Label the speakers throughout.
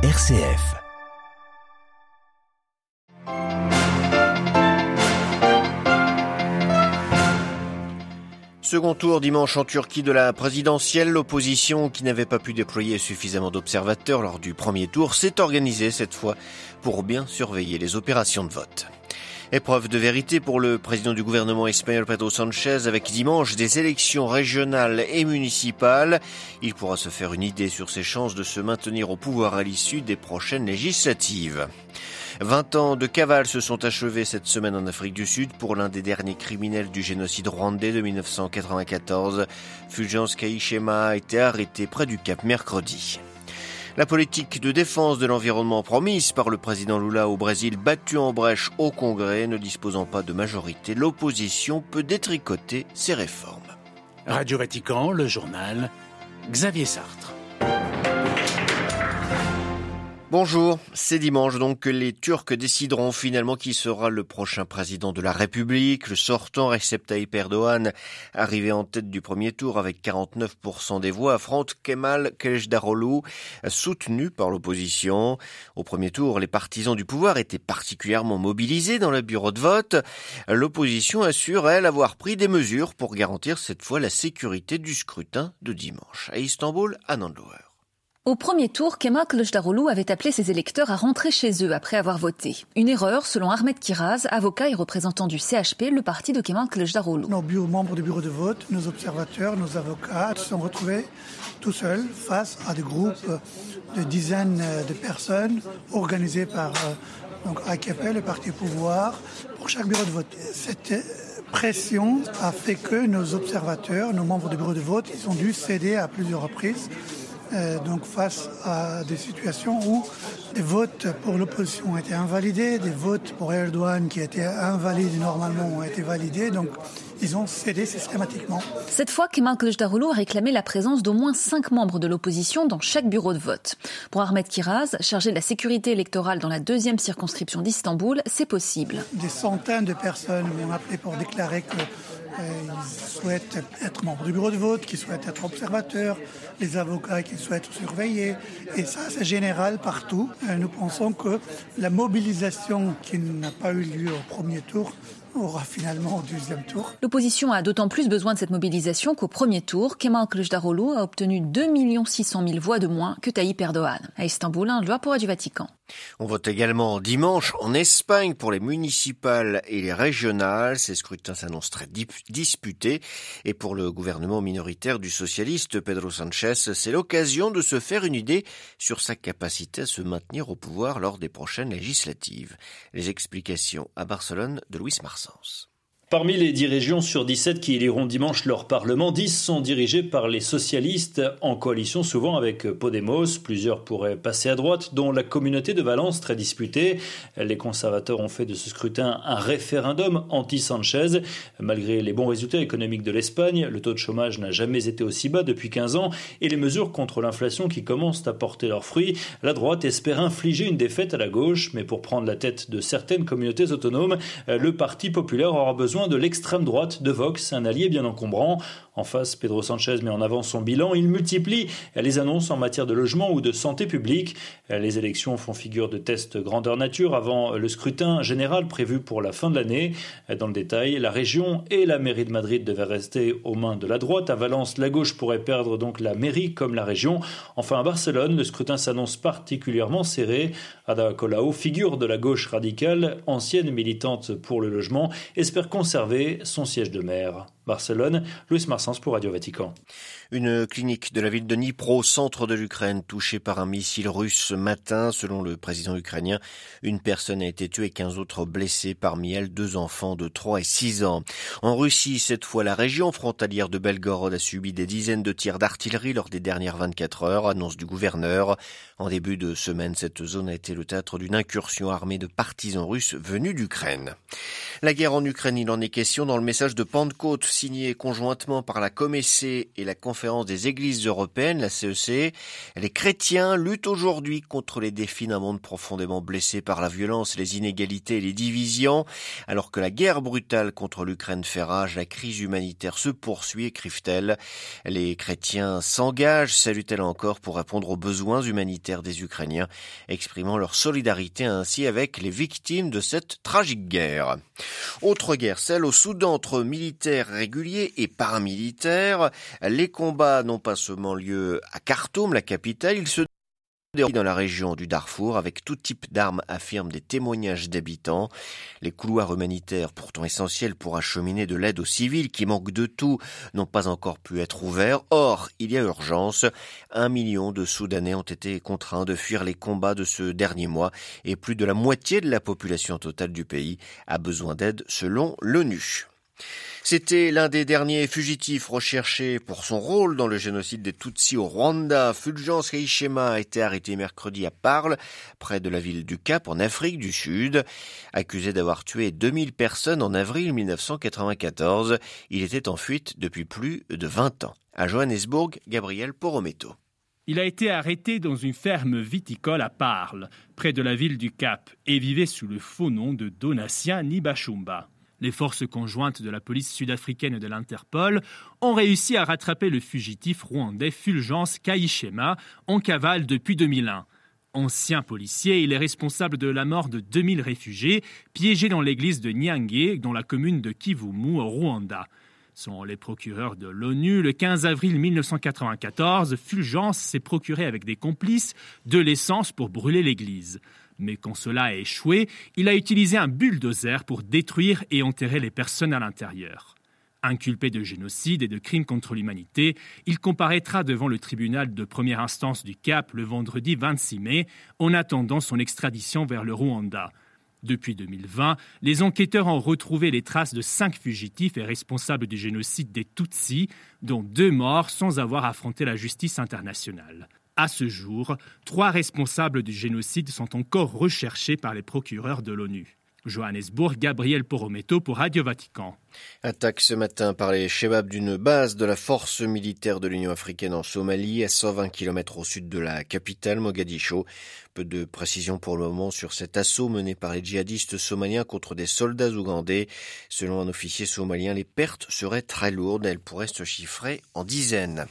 Speaker 1: RCF. Second tour dimanche en Turquie de la présidentielle, l'opposition qui n'avait pas pu déployer suffisamment d'observateurs lors du premier tour s'est organisée cette fois pour bien surveiller les opérations de vote. Épreuve de vérité pour le président du gouvernement espagnol Pedro Sanchez avec dimanche des élections régionales et municipales. Il pourra se faire une idée sur ses chances de se maintenir au pouvoir à l'issue des prochaines législatives. 20 ans de cavale se sont achevés cette semaine en Afrique du Sud pour l'un des derniers criminels du génocide rwandais de 1994. Fulgence Kaishema a été arrêté près du Cap mercredi. La politique de défense de l'environnement promise par le président Lula au Brésil battue en brèche au Congrès, ne disposant pas de majorité, l'opposition peut détricoter ses réformes.
Speaker 2: Radio Vatican, le journal, Xavier Sartre.
Speaker 1: Bonjour, c'est dimanche donc que les Turcs décideront finalement qui sera le prochain président de la République. Le sortant Recep Tayyip Erdogan, arrivé en tête du premier tour avec 49% des voix, affronte Kemal Kılıçdaroğlu, soutenu par l'opposition. Au premier tour, les partisans du pouvoir étaient particulièrement mobilisés dans le bureau de vote. L'opposition assure, elle, avoir pris des mesures pour garantir cette fois la sécurité du scrutin de dimanche. À Istanbul, à Nanlouer.
Speaker 3: Au premier tour, Kemal Kılıçdaroğlu avait appelé ses électeurs à rentrer chez eux après avoir voté. Une erreur, selon Ahmed Kiraz, avocat et représentant du CHP, le parti de Kemal Kılıçdaroğlu.
Speaker 4: Nos membres du bureau de vote, nos observateurs, nos avocats se sont retrouvés tout seuls face à des groupes de dizaines de personnes organisées par donc AKP, le parti pouvoir, pour chaque bureau de vote. Cette pression a fait que nos observateurs, nos membres du bureau de vote, ils ont dû céder à plusieurs reprises euh, donc face à des situations où des votes pour l'opposition ont été invalidés, des votes pour Erdogan qui étaient invalides normalement ont été validés. Donc ils ont cédé systématiquement.
Speaker 3: Cette fois, Kemal Kılıçdaroğlu a réclamé la présence d'au moins cinq membres de l'opposition dans chaque bureau de vote. Pour Ahmed Kiraz, chargé de la sécurité électorale dans la deuxième circonscription d'Istanbul, c'est possible.
Speaker 4: Des centaines de personnes m'ont appelé pour déclarer que ils souhaitent être membres du bureau de vote, qui souhaitent être observateurs, les avocats qui souhaitent surveiller. Et ça, c'est général partout. Nous pensons que la mobilisation qui n'a pas eu lieu au premier tour aura finalement au deuxième tour.
Speaker 3: L'opposition a d'autant plus besoin de cette mobilisation qu'au premier tour, Kemal Kılıçdaroğlu a obtenu 2 600 000 voix de moins que Tayyip Erdogan. À Istanbul, un loi pour du Vatican.
Speaker 1: On vote également dimanche en Espagne pour les municipales et les régionales. Ces scrutins s'annoncent très disputés. Et pour le gouvernement minoritaire du socialiste Pedro Sanchez, c'est l'occasion de se faire une idée sur sa capacité à se maintenir au pouvoir lors des prochaines législatives. Les explications à Barcelone de Luis Marsens.
Speaker 5: Parmi les 10 régions sur 17 qui éliront dimanche leur parlement, 10 sont dirigées par les socialistes, en coalition souvent avec Podemos. Plusieurs pourraient passer à droite, dont la communauté de Valence, très disputée. Les conservateurs ont fait de ce scrutin un référendum anti-Sanchez. Malgré les bons résultats économiques de l'Espagne, le taux de chômage n'a jamais été aussi bas depuis 15 ans et les mesures contre l'inflation qui commencent à porter leurs fruits, la droite espère infliger une défaite à la gauche, mais pour prendre la tête de certaines communautés autonomes, le Parti populaire aura besoin de l'extrême droite de Vox, un allié bien encombrant. En face, Pedro Sanchez met en avant son bilan. Il multiplie les annonces en matière de logement ou de santé publique. Les élections font figure de test grandeur nature avant le scrutin général prévu pour la fin de l'année. Dans le détail, la région et la mairie de Madrid devaient rester aux mains de la droite. À Valence, la gauche pourrait perdre donc la mairie comme la région. Enfin, à Barcelone, le scrutin s'annonce particulièrement serré. Ada Colau, figure de la gauche radicale, ancienne militante pour le logement, espère conserver son siège de maire. Barcelone, Louis Marsens pour Radio Vatican.
Speaker 1: Une clinique de la ville de Dnipro, centre de l'Ukraine, touchée par un missile russe ce matin. Selon le président ukrainien, une personne a été tuée et 15 autres blessés, parmi elles deux enfants de 3 et 6 ans. En Russie, cette fois, la région frontalière de Belgorod a subi des dizaines de tirs d'artillerie lors des dernières 24 heures, annonce du gouverneur. En début de semaine, cette zone a été le théâtre d'une incursion armée de partisans russes venus d'Ukraine. La guerre en Ukraine, il en est question dans le message de Pentecôte signé conjointement par la Comessé et la Conférence des Églises européennes, la CEC. E les chrétiens luttent aujourd'hui contre les défis d'un monde profondément blessé par la violence, les inégalités et les divisions. Alors que la guerre brutale contre l'Ukraine fait rage, la crise humanitaire se poursuit, écrivent-elles. Les chrétiens s'engagent, saluent-elles encore, pour répondre aux besoins humanitaires des Ukrainiens, exprimant leur solidarité ainsi avec les victimes de cette tragique guerre. Autre guerre, celle au Soudan entre militaires et paramilitaires. Les combats n'ont pas seulement lieu à Khartoum, la capitale, ils se dans la région du Darfour avec tout type d'armes, affirment des témoignages d'habitants. Les couloirs humanitaires, pourtant essentiels pour acheminer de l'aide aux civils qui manquent de tout, n'ont pas encore pu être ouverts. Or, il y a urgence. Un million de Soudanais ont été contraints de fuir les combats de ce dernier mois et plus de la moitié de la population totale du pays a besoin d'aide selon l'ONU. C'était l'un des derniers fugitifs recherchés pour son rôle dans le génocide des Tutsis au Rwanda. Fulgence Kaishema a été arrêté mercredi à Parle, près de la ville du Cap, en Afrique du Sud. Accusé d'avoir tué 2000 personnes en avril 1994, il était en fuite depuis plus de 20 ans. À Johannesburg, Gabriel Porometo.
Speaker 6: Il a été arrêté dans une ferme viticole à Parle, près de la ville du Cap, et vivait sous le faux nom de Donatien Nibachumba. Les forces conjointes de la police sud-africaine et de l'Interpol ont réussi à rattraper le fugitif rwandais Fulgence Kaishema en cavale depuis 2001. Ancien policier, il est responsable de la mort de 2000 réfugiés piégés dans l'église de Nyange, dans la commune de Kivumu, au Rwanda. Selon les procureurs de l'ONU, le 15 avril 1994, Fulgence s'est procuré avec des complices de l'essence pour brûler l'église. Mais quand cela a échoué, il a utilisé un bulldozer pour détruire et enterrer les personnes à l'intérieur. Inculpé de génocide et de crimes contre l'humanité, il comparaîtra devant le tribunal de première instance du Cap le vendredi 26 mai, en attendant son extradition vers le Rwanda. Depuis 2020, les enquêteurs ont retrouvé les traces de cinq fugitifs et responsables du génocide des Tutsis, dont deux morts sans avoir affronté la justice internationale. À ce jour, trois responsables du génocide sont encore recherchés par les procureurs de l'ONU. Johannesburg, Gabriel Porometo pour Radio Vatican.
Speaker 1: Attaque ce matin par les Shebabs d'une base de la force militaire de l'Union africaine en Somalie, à 120 km au sud de la capitale Mogadiscio. Peu de précision pour le moment sur cet assaut mené par les djihadistes somaliens contre des soldats ougandais. Selon un officier somalien, les pertes seraient très lourdes. Elles pourraient se chiffrer en dizaines.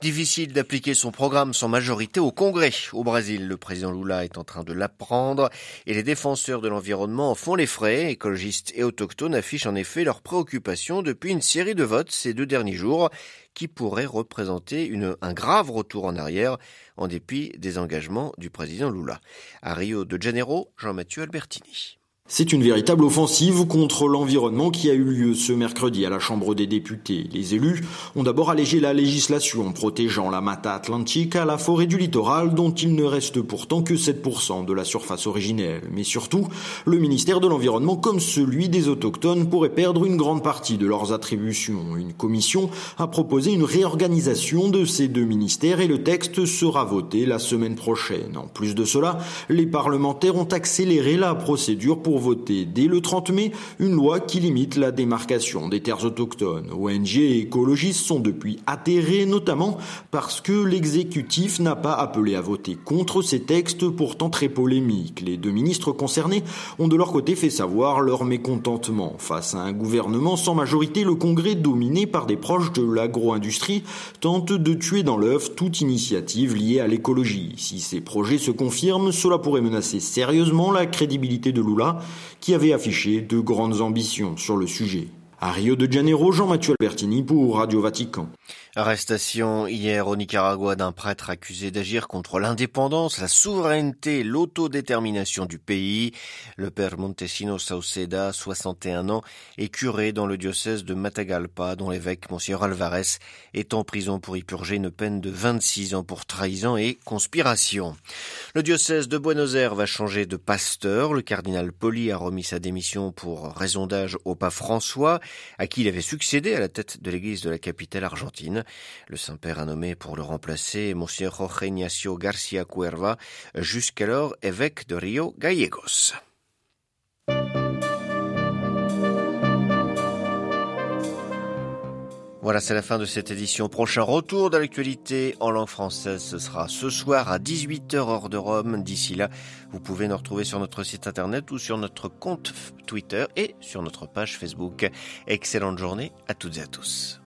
Speaker 1: Difficile d'appliquer son programme sans majorité au Congrès. Au Brésil, le président Lula est en train de l'apprendre et les défenseurs de l'environnement en font les frais. Écologistes et autochtones affichent en effet leurs préoccupations depuis une série de votes ces deux derniers jours qui pourraient représenter un grave retour en arrière en dépit des engagements du président Lula. À Rio de Janeiro, Jean-Mathieu Albertini.
Speaker 7: C'est une véritable offensive contre l'environnement qui a eu lieu ce mercredi à la Chambre des députés. Les élus ont d'abord allégé la législation protégeant la Mata Atlantique, la forêt du littoral dont il ne reste pourtant que 7% de la surface originelle. Mais surtout, le ministère de l'Environnement comme celui des Autochtones pourrait perdre une grande partie de leurs attributions. Une commission a proposé une réorganisation de ces deux ministères et le texte sera voté la semaine prochaine. En plus de cela, les parlementaires ont accéléré la procédure pour voter dès le 30 mai une loi qui limite la démarcation des terres autochtones. ONG et écologistes sont depuis atterrés, notamment parce que l'exécutif n'a pas appelé à voter contre ces textes pourtant très polémiques. Les deux ministres concernés ont de leur côté fait savoir leur mécontentement. Face à un gouvernement sans majorité, le Congrès, dominé par des proches de l'agro-industrie, tente de tuer dans l'œuf toute initiative liée à l'écologie. Si ces projets se confirment, cela pourrait menacer sérieusement la crédibilité de Lula qui avait affiché de grandes ambitions sur le sujet. À Rio de Janeiro, Jean-Mathieu Albertini pour Radio Vatican.
Speaker 1: Arrestation hier au Nicaragua d'un prêtre accusé d'agir contre l'indépendance, la souveraineté, l'autodétermination du pays. Le père Montesino Sauceda, 61 ans, est curé dans le diocèse de Matagalpa, dont l'évêque Monsieur Alvarez est en prison pour y purger une peine de 26 ans pour trahison et conspiration. Le diocèse de Buenos Aires va changer de pasteur. Le cardinal Poli a remis sa démission pour raison d'âge au pape François, à qui il avait succédé à la tête de l'église de la capitale argentine. Le Saint-Père a nommé pour le remplacer Monsieur Jorge Ignacio Garcia Cuerva, jusqu'alors évêque de Rio Gallegos. Voilà, c'est la fin de cette édition. Prochain retour de l'actualité en langue française, ce sera ce soir à 18h heure de Rome. D'ici là, vous pouvez nous retrouver sur notre site internet ou sur notre compte Twitter et sur notre page Facebook. Excellente journée à toutes et à tous.